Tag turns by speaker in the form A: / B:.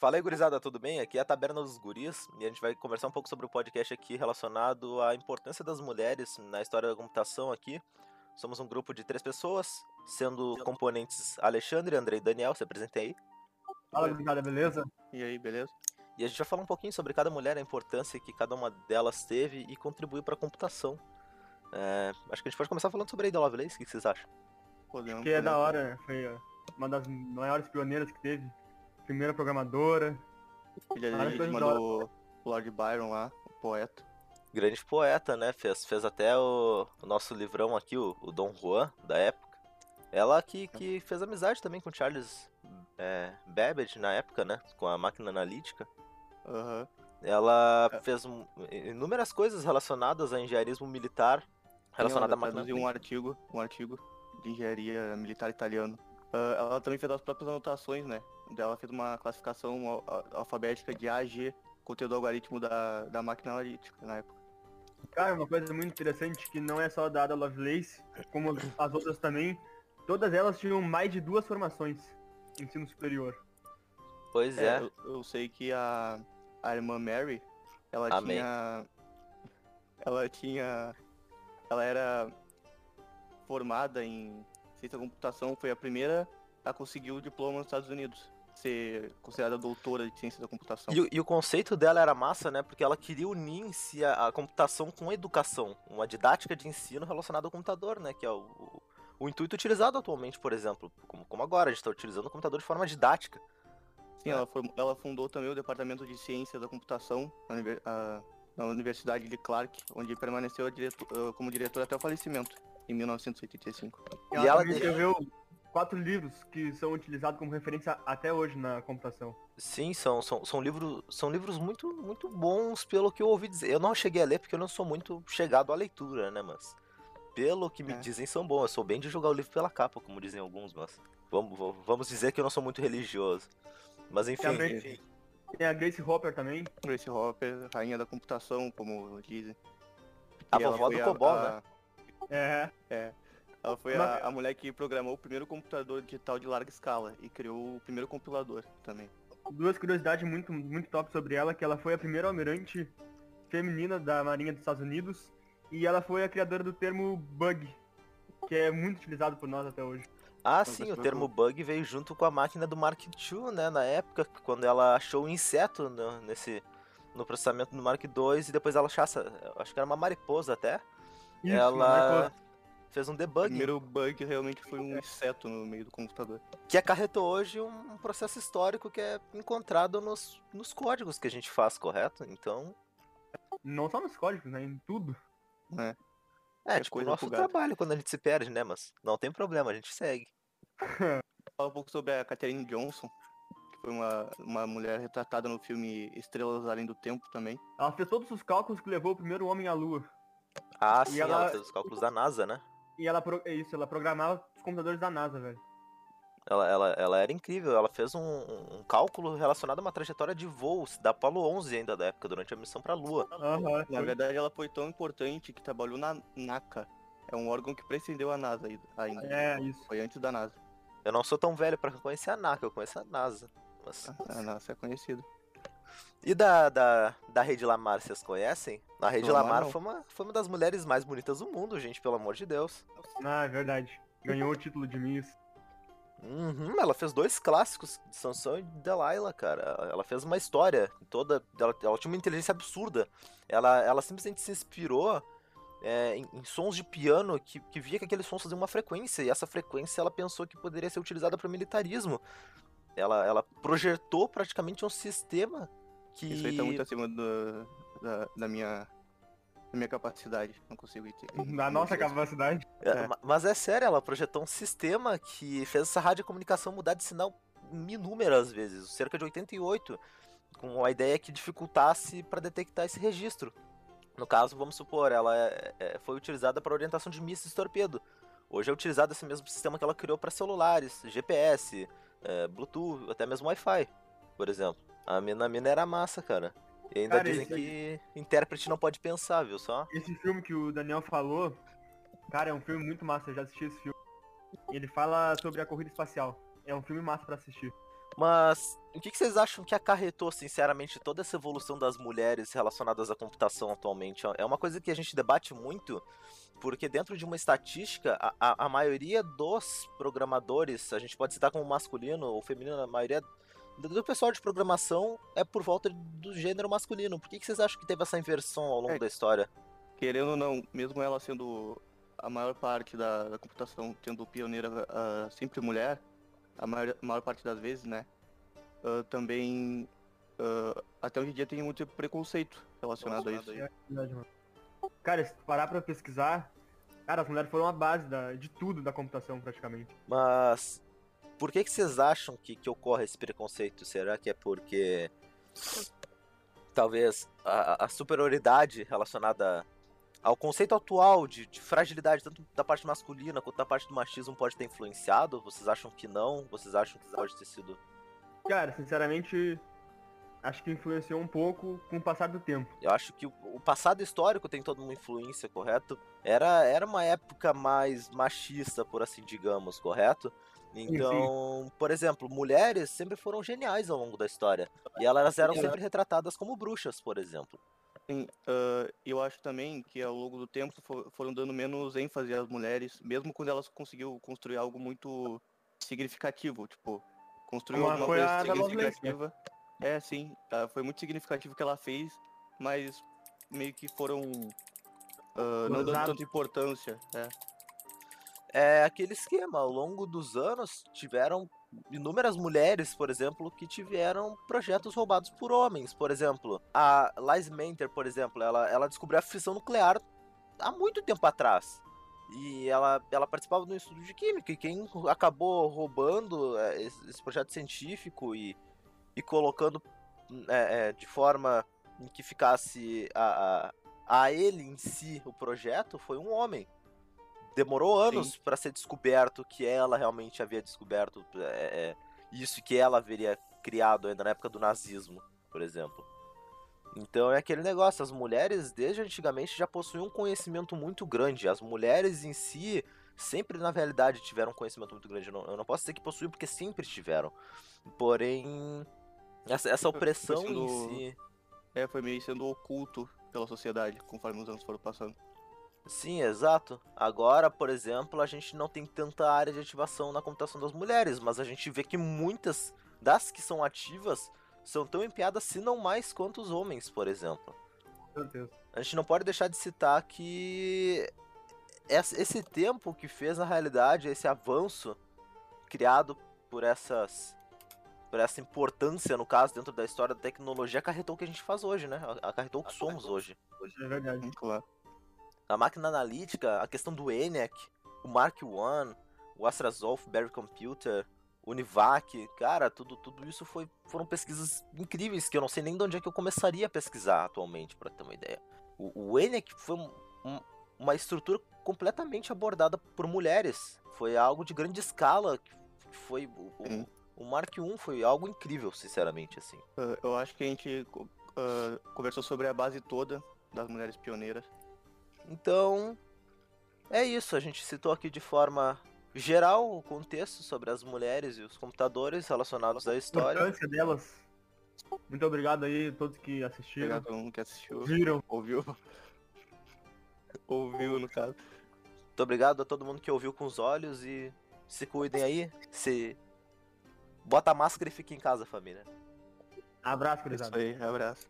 A: Fala aí, gurizada, tudo bem? Aqui é a Taberna dos Guris e a gente vai conversar um pouco sobre o podcast aqui relacionado à importância das mulheres na história da computação aqui. Somos um grupo de três pessoas, sendo componentes Alexandre, André e Daniel, se apresentem aí.
B: Fala, gurizada, beleza?
C: E aí, beleza?
A: E a gente vai falar um pouquinho sobre cada mulher, a importância que cada uma delas teve e contribuiu para a computação. É, acho que a gente pode começar falando sobre a Ada Lovelace, o que vocês acham?
C: Podemos.
B: Que é da hora, foi uma das maiores pioneiras que teve. Primeira programadora.
C: Filha
B: coisas da
C: do Lord Byron lá, o poeta.
A: Grande poeta, né? Fez, fez até o, o nosso livrão aqui, o, o Dom Juan, da época. Ela que, que fez amizade também com Charles é, Babbage na época, né? Com a máquina analítica.
C: Aham.
A: Ela
C: É.
A: fez inúmeras coisas relacionadas a engenharismo militar, relacionada à
C: Ela
A: máquina
C: traduziu um artigo, um artigo de engenharia militar italiano. Ah, ela também fez as próprias anotações, né? Ela fez uma classificação al- al- alfabética de A a G, conteúdo algoritmo da, da máquina analítica na época.
B: Cara, uma coisa muito interessante que não é só da Ada Lovelace, como as outras também, todas elas tinham mais de duas formações em ensino superior.
A: Pois
C: É,
A: é.
C: eu, eu sei que a, a irmã Mary, ela
A: Amém.
C: tinha. Ela tinha. Ela era formada em ciência da computação, foi a primeira a conseguir o diploma nos Estados Unidos. Ser considerada doutora de ciência da computação.
A: E, o- e o conceito dela era massa, né? Porque ela queria unir em si a, a computação com a educação. Uma didática de ensino relacionada ao computador, né? Que é o, o, o intuito utilizado atualmente, por exemplo. Como, como agora, a gente está utilizando o computador de forma didática.
C: Sim, ela, form- ela fundou também o departamento de ciência da computação na, na Universidade de Clark, onde permaneceu a direto- ah, como diretora até o falecimento, em 1985.
B: Ela,
A: E ela
B: também
A: de-
B: escreveu quatro livros que são utilizados como referência até hoje na computação.
A: Sim, são, são, são, livros, são livros muito, muito bons, pelo que eu ouvi dizer. Eu não cheguei a ler porque eu não sou muito chegado à leitura, né? Mas pelo que me
C: É.
A: dizem, são bons. Eu sou bem de julgar o livro pela capa, como dizem alguns, mas vamos, vamos- vamos dizer que eu não sou muito religioso. Mas enfim,
B: Tem a Grace, tem a Grace Hopper também.
C: Grace Hopper, rainha da computação, como dizem.
A: A vovó do Cobol,
C: a-
A: né?
B: É,
C: Ela foi a, a mulher que programou o primeiro computador digital de larga escala e criou o primeiro compilador também.
B: duas curiosidades muito, muito top sobre ela, que ela foi a primeira almirante feminina da Marinha dos Estados Unidos e ela foi a criadora do termo bug, que é muito utilizado por nós até hoje.
A: Ah, sim, o termo bug veio junto com a máquina do Mark II, né? Na época, quando ela achou o inseto no, nesse, no processamento do Mark II e depois ela achasse, acho que era uma mariposa até,
B: Isso,
A: ela
B: marcou.
A: Fez um
C: O
A: debugging
C: primeiro bug realmente foi um inseto no meio do computador.
A: que acarretou hoje um processo histórico que é encontrado nos, nos códigos que a gente faz, correto? Então,
B: Não só nos códigos, né? Em tudo.
C: Né?
A: é,
C: É
A: tipo, o nosso
C: bugada.
A: trabalho quando a gente se perde, né? Mas não tem problema, a gente segue.
C: Fala um pouco sobre a Katherine Johnson, que foi uma, uma mulher retratada no filme Estrelas Além do Tempo também.
B: Ela fez todos os cálculos que levou o primeiro homem à lua.
A: Ah,
B: E
A: sim, ela...
B: ela-
A: fez os cálculos da NASA, né?
B: E ela, pro- é isso, ela programava os computadores da NASA, velho.
A: Ela, ela, ela era incrível, ela fez um, um cálculo relacionado a uma trajetória de voos da Apollo 11 ainda da época, durante a missão pra Lua.
B: Aham.
C: Na verdade, ela foi tão importante que trabalhou na NACA. É um órgão que precedeu a NASA ainda.
B: É, isso.
C: Foi antes da NASA.
A: Eu não sou tão velho pra conhecer a NACA, eu conheço a NASA. Mas...
C: A NASA é conhecida.
A: E da, da, da Rede Lamar, vocês conhecem? A Rede
C: Lamar,
A: Lamar
C: não.
A: foi uma, foi uma das mulheres mais bonitas do mundo, gente, pelo amor de Deus.
B: Ah, é verdade. Ganhou o título de Miss.
A: Uhum, ela fez dois clássicos de Sansão e Delilah, cara. Ela fez uma história toda. Ela, ela tinha uma inteligência absurda. Ela, ela simplesmente se inspirou é, em, em sons de piano que, que via que aqueles sons faziam uma frequência. E essa frequência ela pensou que poderia ser utilizada para o militarismo. Ela, ela projetou praticamente um sistema que.
C: Isso aí tá muito acima do- da, da minha, da minha capacidade. Não consigo entender.
B: Na nossa capacidade.
A: É,
C: É.
A: ma- Mas é sério, ela projetou um sistema que fez essa radiocomunicação mudar de sinal inúmeras vezes, cerca de 88, com a ideia que dificultasse para detectar esse registro. No caso, vamos supor, ela é- é- foi utilizada para orientação de mísseis torpedo. Hoje é utilizado esse mesmo sistema que ela criou para celulares, GPS, é, Bluetooth, até mesmo Wi-Fi, por exemplo. A mina, era massa, cara. E ainda
B: Cara,
A: dizem
B: isso aí-
A: que intérprete não pode pensar, viu só?
B: Esse filme que o Daniel falou, cara, é um filme muito massa, eu já assisti esse filme. Ele fala sobre a corrida espacial. É um filme massa pra assistir.
A: Mas o que, que vocês acham que acarretou, sinceramente, toda essa evolução das mulheres relacionadas à computação atualmente? É uma coisa que a gente debate muito, porque dentro de uma estatística, a, a, a maioria dos programadores, a gente pode citar como masculino ou feminino, a maioria do pessoal de programação é por volta do gênero masculino. Por que, que vocês acham que teve essa inversão ao longo
C: É.
A: da história?
C: Querendo ou não, mesmo ela sendo a maior parte da, da computação, tendo pioneira ah, sempre mulher, a maior, maior parte das vezes, né? ah, também, ah, até hoje em dia tem muito preconceito relacionado a isso.
B: É verdade. Cara, se tu parar pra pesquisar, cara, as mulheres foram a base da- de tudo da computação, praticamente.
A: Mas por que, que vocês acham que, que ocorre esse preconceito? Será que é porque talvez a, a superioridade relacionada ao conceito atual de, de fragilidade, tanto da parte masculina quanto da parte do machismo, pode ter influenciado? Vocês acham que não? Vocês acham que pode ter sido.
B: Cara, sinceramente, acho que influenciou um pouco com o passar do tempo.
A: Eu acho que o, o passado histórico tem toda uma influência, correto? Era, era uma época mais machista, por assim digamos, correto? Então, por exemplo, mulheres sempre foram geniais ao longo da história. E elas eram
C: Sim.
A: sempre retratadas como bruxas, por exemplo.
C: Sim, ah, eu acho também que ao longo do tempo fo- foram dando menos ênfase às mulheres, mesmo quando elas conseguiu construir algo muito significativo, tipo, construir alguma
B: foi
C: coisa
B: né?
C: significativa. É, sim, ah, foi muito significativo o que ela fez, mas meio que foram ah, não dando tanta importância. É.
A: É aquele esquema, ao longo dos anos tiveram inúmeras mulheres, por exemplo, que tiveram projetos roubados por homens. Por exemplo, a Liz Mentor, por exemplo, ela, ela descobriu a fissão nuclear há muito tempo atrás. E ela, ela participava de um estudo de química, e quem acabou roubando é, esse, projeto científico e, e colocando é, é, de forma em que ficasse a, a, a ele em si o projeto foi um homem demorou anos para ser descoberto que ela realmente havia descoberto é, é, isso que ela haveria criado ainda na época do nazismo, por exemplo. Então é aquele negócio, as mulheres desde antigamente já possuíam um conhecimento muito grande. As mulheres em si sempre na realidade tiveram um conhecimento muito grande. Eu não, eu não posso dizer que possuíam porque sempre tiveram. Porém, essa, essa opressão
C: sendo-
A: em si.
C: é, foi meio sendo oculto pela sociedade, conforme os anos foram passando.
A: Sim, exato. Agora, por exemplo, a gente não tem tanta área de ativação na computação das mulheres, mas a gente vê que muitas das que são ativas são tão empenhadas, se não mais, quanto os homens, por exemplo.
B: Com certeza.
A: A gente não pode deixar de citar que esse tempo que fez, na realidade, esse avanço criado por essas. Por essa importância, no caso, dentro da história da tecnologia, acarretou o que a gente faz hoje, né? Acarretou o que somos hoje
B: É verdade.
C: Claro.
A: A máquina analítica, a questão do ENIAC, o Mark I, o Astrazolf Berry Computer, o Univac, cara, tudo, tudo isso foi, foram pesquisas incríveis que eu não sei nem de onde é que eu começaria a pesquisar atualmente, pra ter uma ideia. O, o ENIAC foi um- um- uma estrutura completamente abordada por mulheres, foi algo de grande escala, foi o, o- o Mark I foi algo incrível, sinceramente, assim.
C: Ah, eu acho que a gente ah, conversou sobre a base toda das mulheres pioneiras.
A: Então, é isso. A gente citou aqui de forma geral o contexto sobre as mulheres e os computadores relacionados à
B: A
A: história.
B: importância delas. Muito obrigado aí a todos que assistiram.
C: Obrigado a todo mundo que assistiu,
B: Viram.
C: ouviu. ouviu, no caso.
A: Muito obrigado a todo mundo que ouviu com os olhos e se cuidem aí. Se bota a máscara e fique em casa, família.
B: Abraço,
C: É Isso
B: gurizada.
C: aí, abraço.